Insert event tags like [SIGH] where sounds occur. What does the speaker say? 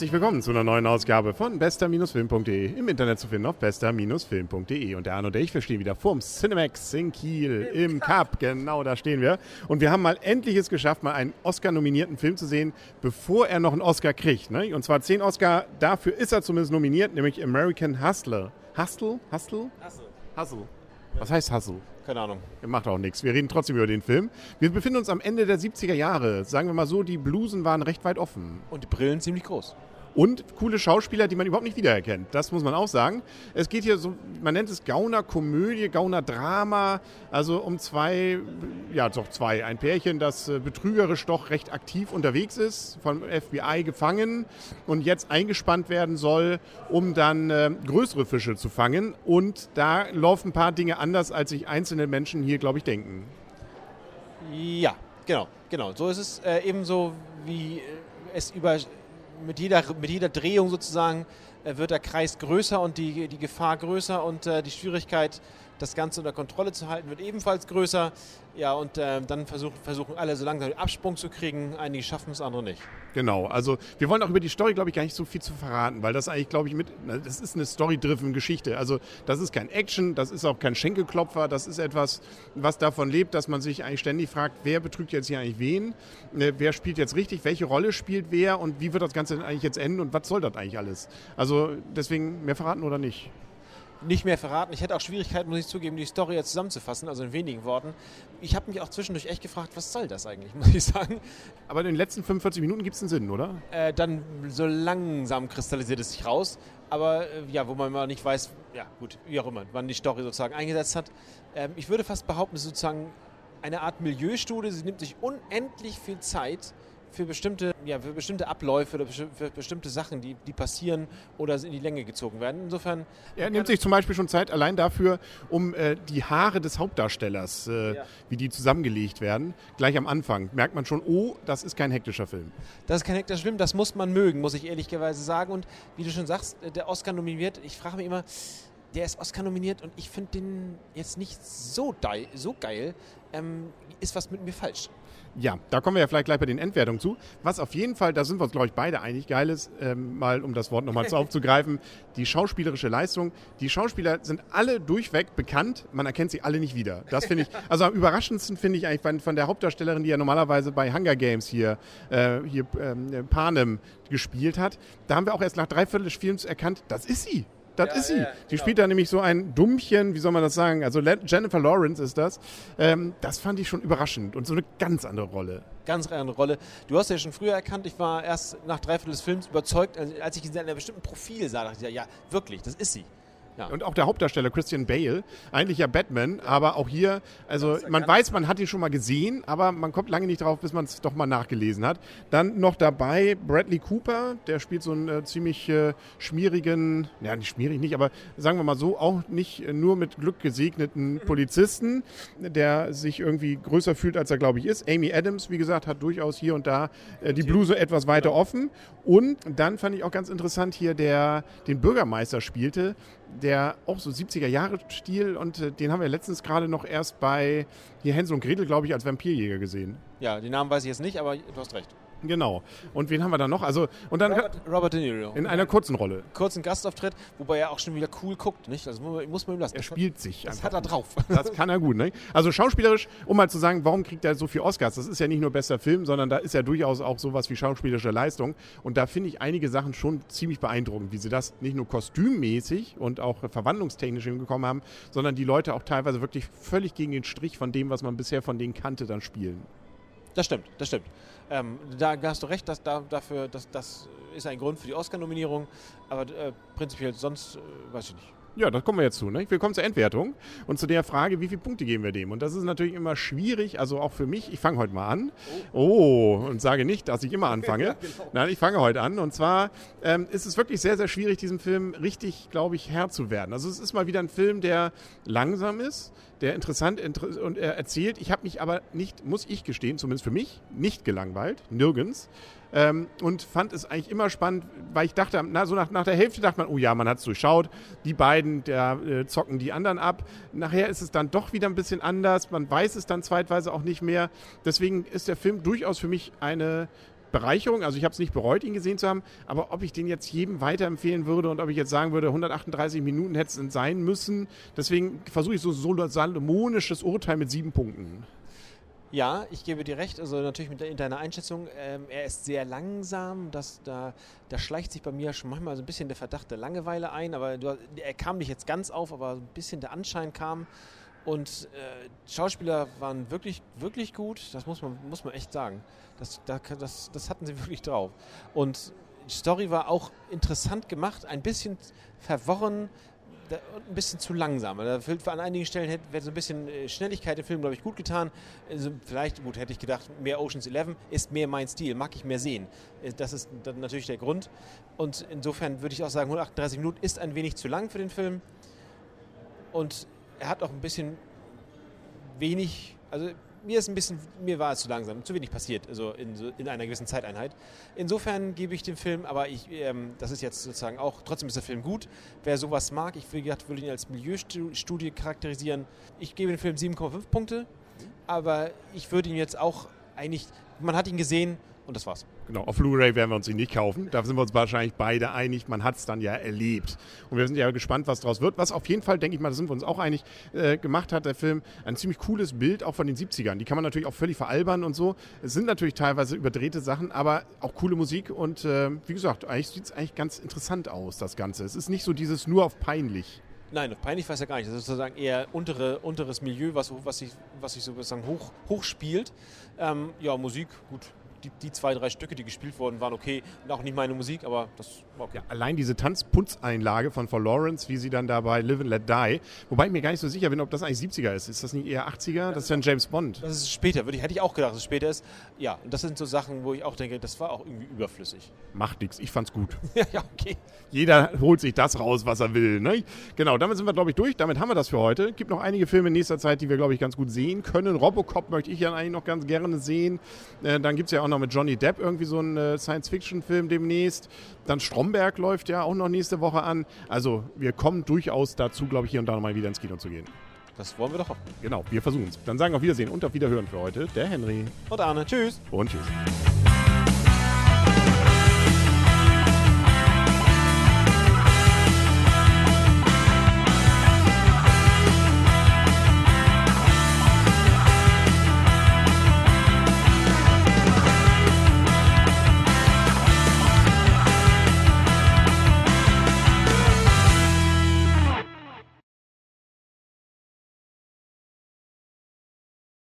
Herzlich willkommen zu einer neuen Ausgabe von bester-film.de. Im Internet zu finden auf bester-film.de. Und der Arno und ich, wir stehen wieder vorm Cinemax in Kiel im, im Cup. Genau, da stehen wir. Und wir haben mal endlich es geschafft, mal einen Oscar-nominierten Film zu sehen, bevor er noch einen Oscar kriegt. Ne? Und zwar zehn Oscar, dafür ist er zumindest nominiert, nämlich American Hustler. Hustle? Hustle? Hustle. Hustle. Was heißt Hustle? Keine Ahnung. Macht auch nichts. Wir reden trotzdem über den Film. Wir befinden uns am Ende der 70er Jahre. Sagen wir mal so, die Blusen waren recht weit offen. Und die Brillen ziemlich groß. Und coole Schauspieler, die man überhaupt nicht wiedererkennt. Das muss man auch sagen. Es geht hier so, man nennt es Gauner-Komödie, Gauner-Drama. Also um zwei, ja doch zwei. Ein Pärchen, das äh, betrügerisch doch recht aktiv unterwegs ist, vom FBI gefangen und jetzt eingespannt werden soll, um dann äh, größere Fische zu fangen. Und da laufen ein paar Dinge anders, als sich einzelne Menschen hier, glaube ich, denken. Ja, genau, genau. So ist es äh, ebenso, wie äh, es über mit jeder, mit jeder Drehung sozusagen äh, wird der Kreis größer und die, die Gefahr größer und äh, die Schwierigkeit, das Ganze unter Kontrolle zu halten, wird ebenfalls größer. Ja, und äh, dann versuchen, versuchen alle so langsam den Absprung zu kriegen. Einige schaffen es, andere nicht. Genau, also wir wollen auch über die Story, glaube ich, gar nicht so viel zu verraten, weil das eigentlich, glaube ich, mit, das ist eine story-driven Geschichte. Also das ist kein Action, das ist auch kein Schenkelklopfer, das ist etwas, was davon lebt, dass man sich eigentlich ständig fragt, wer betrügt jetzt hier eigentlich wen, äh, wer spielt jetzt richtig, welche Rolle spielt wer und wie wird das Ganze eigentlich jetzt enden und was soll das eigentlich alles? Also deswegen mehr verraten oder nicht? Nicht mehr verraten. Ich hätte auch Schwierigkeiten, muss ich zugeben, die Story jetzt zusammenzufassen, also in wenigen Worten. Ich habe mich auch zwischendurch echt gefragt, was soll das eigentlich, [LAUGHS] muss ich sagen. Aber in den letzten 45 Minuten gibt es einen Sinn, oder? Äh, dann so langsam kristallisiert es sich raus. Aber äh, ja, wo man mal nicht weiß, ja gut, wie auch immer, wann die Story sozusagen eingesetzt hat. Ähm, ich würde fast behaupten, es ist sozusagen eine Art Milieustudie. Sie nimmt sich unendlich viel Zeit für bestimmte, ja, für bestimmte Abläufe oder für bestimmte Sachen, die, die passieren oder in die Länge gezogen werden. Insofern. Er nimmt sich zum Beispiel schon Zeit allein dafür, um äh, die Haare des Hauptdarstellers, äh, ja. wie die zusammengelegt werden. Gleich am Anfang merkt man schon, oh, das ist kein hektischer Film. Das ist kein hektischer Film, das muss man mögen, muss ich ehrlicherweise sagen. Und wie du schon sagst, äh, der Oscar nominiert, ich frage mich immer, der ist Oscar nominiert und ich finde den jetzt nicht so, so geil. Ähm, ist was mit mir falsch? Ja, da kommen wir ja vielleicht gleich bei den Endwertungen zu. Was auf jeden Fall, da sind wir uns, glaube ich, beide einig, geil ist, ähm, mal um das Wort nochmal [LAUGHS] aufzugreifen, die schauspielerische Leistung. Die Schauspieler sind alle durchweg bekannt, man erkennt sie alle nicht wieder. Das finde ich, also am überraschendsten finde ich eigentlich von, von, der Hauptdarstellerin, die ja normalerweise bei Hunger Games hier, äh, hier ähm, Panem gespielt hat. Da haben wir auch erst nach dreiviertel des Films erkannt, das ist sie. Das ja, ist sie. Ja, die genau. spielt da nämlich so ein Dummchen, wie soll man das sagen? Also Jennifer Lawrence ist das. Ähm, das fand ich schon überraschend und so eine ganz andere Rolle. Ganz andere Rolle. Du hast ja schon früher erkannt, ich war erst nach dreiviertel des Films überzeugt, als ich in einem bestimmten Profil sah, dachte ich, ja, wirklich, das ist sie. Ja. Und auch der Hauptdarsteller Christian Bale, eigentlich ja Batman, aber auch hier, also man weiß, man hat ihn schon mal gesehen, aber man kommt lange nicht drauf, bis man es doch mal nachgelesen hat. Dann noch dabei Bradley Cooper, der spielt so einen äh, ziemlich äh, schmierigen, ja nicht schmierig nicht, aber sagen wir mal so, auch nicht nur mit Glück gesegneten mhm. Polizisten, der sich irgendwie größer fühlt, als er glaube ich ist. Amy Adams, wie gesagt, hat durchaus hier und da äh, die Bluse etwas weiter genau. offen. Und dann fand ich auch ganz interessant hier, der den Bürgermeister spielte, der auch so 70er Jahre Stil und äh, den haben wir letztens gerade noch erst bei hier Hänsel und Gretel, glaube ich, als Vampirjäger gesehen. Ja, den Namen weiß ich jetzt nicht, aber du hast recht. Genau. Und wen haben wir da noch? Also, und dann Robert, Robert De Niro. In einer kurzen Rolle. Kurzen Gastauftritt, wobei er auch schon wieder cool guckt, nicht? Das muss man ihm lassen. Er spielt sich. Das hat er drauf. Das kann er gut, ne? Also schauspielerisch, um mal zu sagen, warum kriegt er so viel Oscars? Das ist ja nicht nur bester Film, sondern da ist ja durchaus auch sowas wie schauspielerische Leistung. Und da finde ich einige Sachen schon ziemlich beeindruckend, wie sie das nicht nur kostümmäßig und auch verwandlungstechnisch hingekommen haben, sondern die Leute auch teilweise wirklich völlig gegen den Strich von dem, was man bisher von denen kannte, dann spielen. Das stimmt, das stimmt. Ähm, da, hast du recht, dass da, dafür, dass, das ist ein Grund für die Oscar-Nominierung, aber äh, prinzipiell sonst äh, weiß ich nicht. Ja, das kommen wir jetzt zu. Ne? Wir kommen zur Endwertung und zu der Frage, wie viele Punkte geben wir dem? Und das ist natürlich immer schwierig, also auch für mich. Ich fange heute mal an. Oh. oh, und sage nicht, dass ich immer [LAUGHS] anfange. ja, genau. Nein, ich fange heute an. Und zwar ähm, ist es wirklich sehr, sehr schwierig, diesem Film richtig, glaube ich, Herr zu werden. Also es ist mal wieder ein Film, der langsam ist, der interessant inter und er erzählt. Ich habe mich aber nicht, muss ich gestehen, zumindest für mich, nicht gelangweilt. Nirgends. Ähm, und fand es eigentlich immer spannend, weil ich dachte, na, so nach, nach der Hälfte dachte man, oh ja, man hat es durchschaut, die beiden, der äh, zocken die anderen ab. Nachher ist es dann doch wieder ein bisschen anders, man weiß es dann zeitweise auch nicht mehr. Deswegen ist der Film durchaus für mich eine Bereicherung. Also ich habe es nicht bereut, ihn gesehen zu haben, aber ob ich den jetzt jedem weiterempfehlen würde und ob ich jetzt sagen würde, 138 Minuten hätte es sein müssen, deswegen versuche ich so ein salomonisches Urteil mit sieben Punkten. Ja, ich gebe dir recht. Also natürlich mit in deiner Einschätzung, ähm, er ist sehr langsam. Das, da, da schleicht sich bei mir schon manchmal so ein bisschen der Verdacht der Langeweile ein. Aber du, er kam nicht jetzt ganz auf, aber ein bisschen der Anschein kam. Und äh, Schauspieler waren wirklich, wirklich gut. Das muss man, muss man echt sagen. Das, das, das hatten sie [LAUGHS] wirklich drauf. Und die Story war auch interessant gemacht, ein bisschen verworren ein bisschen zu langsam. Da an einigen Stellen hätte so ein bisschen äh, Schnelligkeit im Film, glaube ich, gut getan. Also vielleicht, gut, hätte ich gedacht, mehr Oceans 11 ist mehr mein Stil, mag ich mehr sehen. Äh, das ist natürlich der Grund. Und insofern würde ich auch sagen, 138 Minuten ist ein wenig zu lang für den Film. Und er hat auch ein bisschen wenig, also mir ist ein bisschen, mir war es zu langsam, zu wenig passiert, also in, in einer gewissen Zeiteinheit. Insofern gebe ich dem Film, aber ich, ähm, das ist jetzt sozusagen auch, trotzdem ist der Film gut. Wer sowas mag, ich will, würde ihn als Milieustudie charakterisieren. Ich gebe dem Film 7,5 Punkte, aber ich würde ihn jetzt auch eigentlich, man hat ihn gesehen, und das war's. Genau, auf Blu-ray werden wir uns ihn nicht kaufen. Da sind wir uns wahrscheinlich beide einig. Man hat es dann ja erlebt. Und wir sind ja gespannt, was daraus wird. Was auf jeden Fall, denke ich mal, da sind wir uns auch einig, äh, gemacht hat, der Film, ein ziemlich cooles Bild auch von den 70ern. Die kann man natürlich auch völlig veralbern und so. Es sind natürlich teilweise überdrehte Sachen, aber auch coole Musik. Und äh, wie gesagt, eigentlich sieht es eigentlich ganz interessant aus, das Ganze. Es ist nicht so dieses nur auf peinlich. Nein, peinlich weiß er gar nicht. Das ist sozusagen eher untere, unteres Milieu, was, was, sich, was sich sozusagen hoch, hoch spielt. Ähm, ja, Musik, gut, die, die, zwei, drei Stücke, die gespielt wurden, waren okay. Auch nicht meine Musik, aber das war okay. Ja, allein diese Tanzpunzeinlage von For Lawrence, wie sie dann dabei Live and Let Die, wobei ich mir gar nicht so sicher bin, ob das eigentlich 70er ist. Ist das nicht eher 80er? Das ist ja ein James Bond. Das ist später, würde ich, hätte ich auch gedacht, dass es später ist. Ja, und das sind so Sachen, wo ich auch denke, das war auch irgendwie überflüssig. Macht nichts, ich fand's gut. [LAUGHS] ja, okay. Jeder holt sich das raus, was er will. Ne? Genau, damit sind wir, glaube ich, durch. Damit haben wir das für heute. Gibt noch einige Filme in nächster Zeit, die wir, glaube ich, ganz gut sehen können. Robocop möchte ich ja eigentlich noch ganz gerne sehen. Äh, dann gibt es ja auch noch mit Johnny Depp irgendwie so einen äh, Science-Fiction-Film demnächst. Dann Stromberg läuft ja auch noch nächste Woche an. Also wir kommen durchaus dazu, glaube ich, hier und da mal wieder ins Kino zu gehen. Das wollen wir doch hoffen. Genau, wir versuchen es. Dann sagen wir auf Wiedersehen und auf Wiederhören für heute der Henry. Und Arne. Tschüss. Und tschüss.